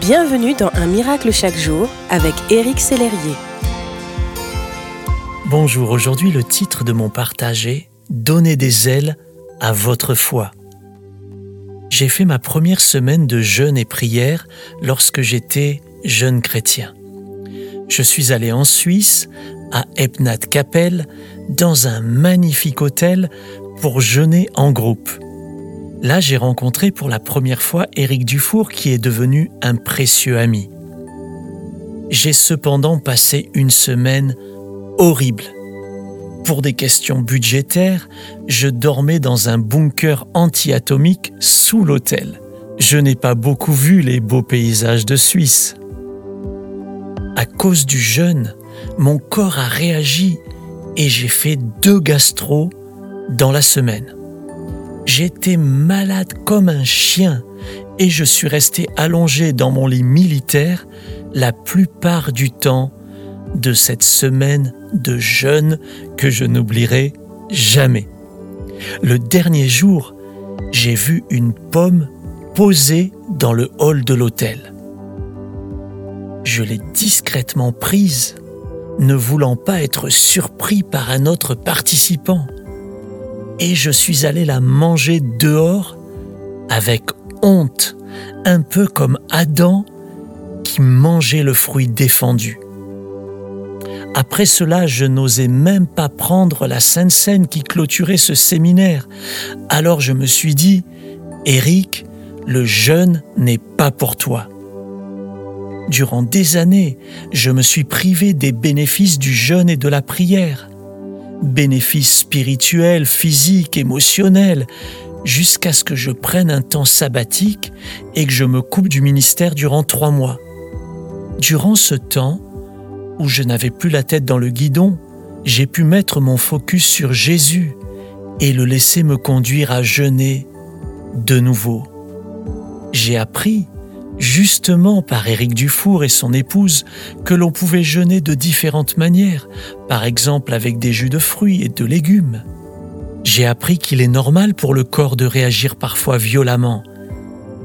Bienvenue dans Un miracle chaque jour avec Éric Sellerier. Bonjour, aujourd'hui le titre de mon partage est Donnez des ailes à votre foi. J'ai fait ma première semaine de jeûne et prière lorsque j'étais jeune chrétien. Je suis allé en Suisse, à Epnat Kapelle, dans un magnifique hôtel pour jeûner en groupe. Là, j'ai rencontré pour la première fois Éric Dufour qui est devenu un précieux ami. J'ai cependant passé une semaine horrible. Pour des questions budgétaires, je dormais dans un bunker anti-atomique sous l'hôtel. Je n'ai pas beaucoup vu les beaux paysages de Suisse. À cause du jeûne, mon corps a réagi et j'ai fait deux gastro dans la semaine. J'étais malade comme un chien et je suis resté allongé dans mon lit militaire la plupart du temps de cette semaine de jeûne que je n'oublierai jamais. Le dernier jour, j'ai vu une pomme posée dans le hall de l'hôtel. Je l'ai discrètement prise, ne voulant pas être surpris par un autre participant et je suis allé la manger dehors avec honte, un peu comme Adam qui mangeait le fruit défendu. Après cela, je n'osais même pas prendre la Sainte Seine qui clôturait ce séminaire. Alors je me suis dit, Éric, le jeûne n'est pas pour toi. Durant des années, je me suis privé des bénéfices du jeûne et de la prière bénéfices spirituels, physiques, émotionnels, jusqu'à ce que je prenne un temps sabbatique et que je me coupe du ministère durant trois mois. Durant ce temps, où je n'avais plus la tête dans le guidon, j'ai pu mettre mon focus sur Jésus et le laisser me conduire à jeûner de nouveau. J'ai appris justement par Éric Dufour et son épouse que l'on pouvait jeûner de différentes manières, par exemple avec des jus de fruits et de légumes. J'ai appris qu'il est normal pour le corps de réagir parfois violemment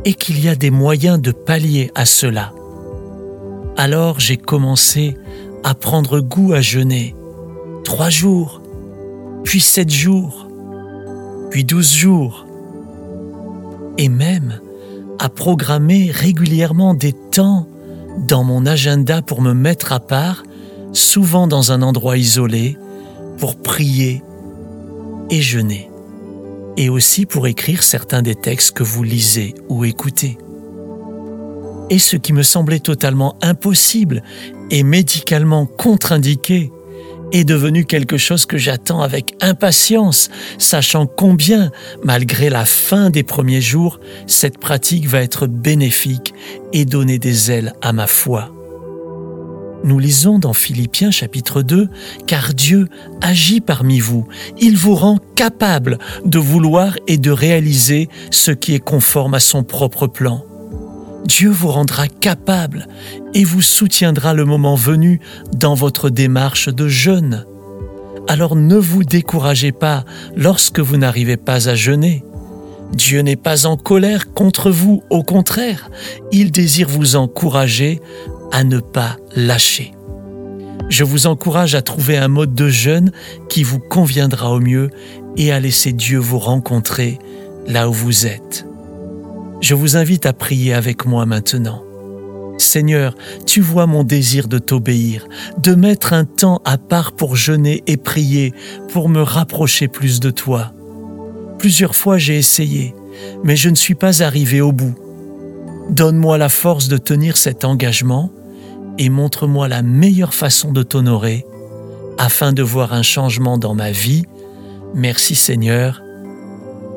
et qu'il y a des moyens de pallier à cela. Alors j'ai commencé à prendre goût à jeûner. Trois jours, puis sept jours, puis douze jours, et même à programmer régulièrement des temps dans mon agenda pour me mettre à part, souvent dans un endroit isolé, pour prier et jeûner, et aussi pour écrire certains des textes que vous lisez ou écoutez. Et ce qui me semblait totalement impossible et médicalement contre-indiqué, est devenu quelque chose que j'attends avec impatience, sachant combien, malgré la fin des premiers jours, cette pratique va être bénéfique et donner des ailes à ma foi. Nous lisons dans Philippiens chapitre 2, Car Dieu agit parmi vous, il vous rend capable de vouloir et de réaliser ce qui est conforme à son propre plan. Dieu vous rendra capable et vous soutiendra le moment venu dans votre démarche de jeûne. Alors ne vous découragez pas lorsque vous n'arrivez pas à jeûner. Dieu n'est pas en colère contre vous, au contraire, il désire vous encourager à ne pas lâcher. Je vous encourage à trouver un mode de jeûne qui vous conviendra au mieux et à laisser Dieu vous rencontrer là où vous êtes. Je vous invite à prier avec moi maintenant. Seigneur, tu vois mon désir de t'obéir, de mettre un temps à part pour jeûner et prier, pour me rapprocher plus de toi. Plusieurs fois j'ai essayé, mais je ne suis pas arrivé au bout. Donne-moi la force de tenir cet engagement et montre-moi la meilleure façon de t'honorer afin de voir un changement dans ma vie. Merci Seigneur.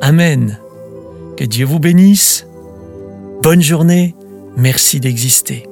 Amen. Que Dieu vous bénisse. Bonne journée, merci d'exister.